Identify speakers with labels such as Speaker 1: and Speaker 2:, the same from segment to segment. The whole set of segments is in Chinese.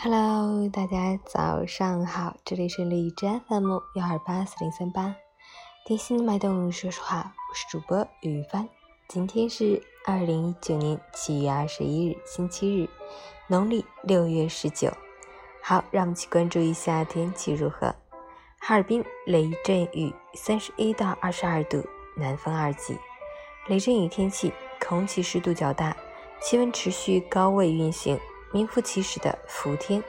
Speaker 1: Hello，大家早上好，这里是荔枝 FM 幺二八四零三八，贴心脉动说实话，我是主播雨帆。今天是二零一九年七月二十一日，星期日，农历六月十九。好，让我们去关注一下天气如何。哈尔滨雷阵雨，三十一到二十二度，南风二级。雷阵雨天气，空气湿度较大，气温持续高位运行。名副其实的伏天，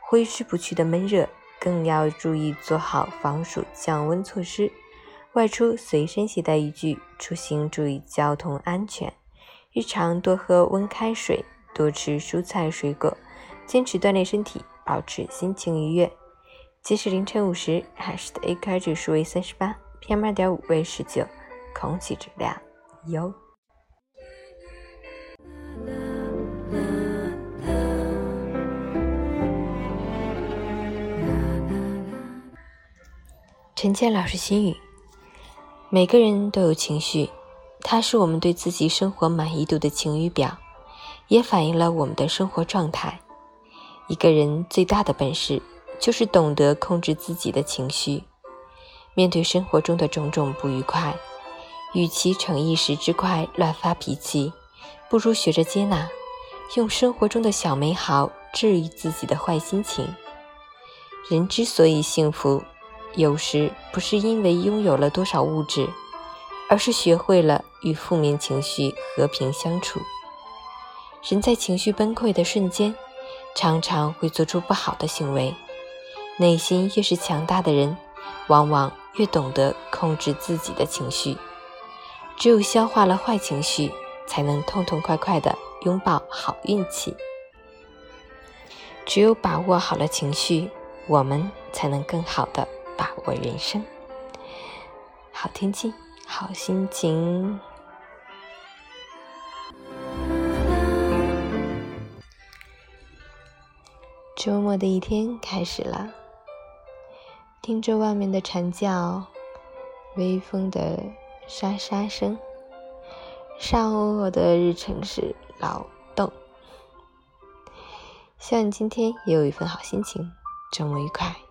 Speaker 1: 挥之不去的闷热，更要注意做好防暑降温措施。外出随身携带雨具，出行注意交通安全。日常多喝温开水，多吃蔬菜水果，坚持锻炼身体，保持心情愉悦。截止凌晨五时，海市的 AQI 指数为三十八，PM 二点五为十九，空气质量优。陈建老师心语：每个人都有情绪，它是我们对自己生活满意度的晴雨表，也反映了我们的生活状态。一个人最大的本事，就是懂得控制自己的情绪。面对生活中的种种不愉快，与其逞一时之快乱发脾气，不如学着接纳，用生活中的小美好治愈自己的坏心情。人之所以幸福。有时不是因为拥有了多少物质，而是学会了与负面情绪和平相处。人在情绪崩溃的瞬间，常常会做出不好的行为。内心越是强大的人，往往越懂得控制自己的情绪。只有消化了坏情绪，才能痛痛快快地拥抱好运气。只有把握好了情绪，我们才能更好的。把握人生，好天气，好心情。周末的一天开始了，听着外面的蝉叫，微风的沙沙声。上午我的日程是劳动，希望你今天也有一份好心情，周末愉快。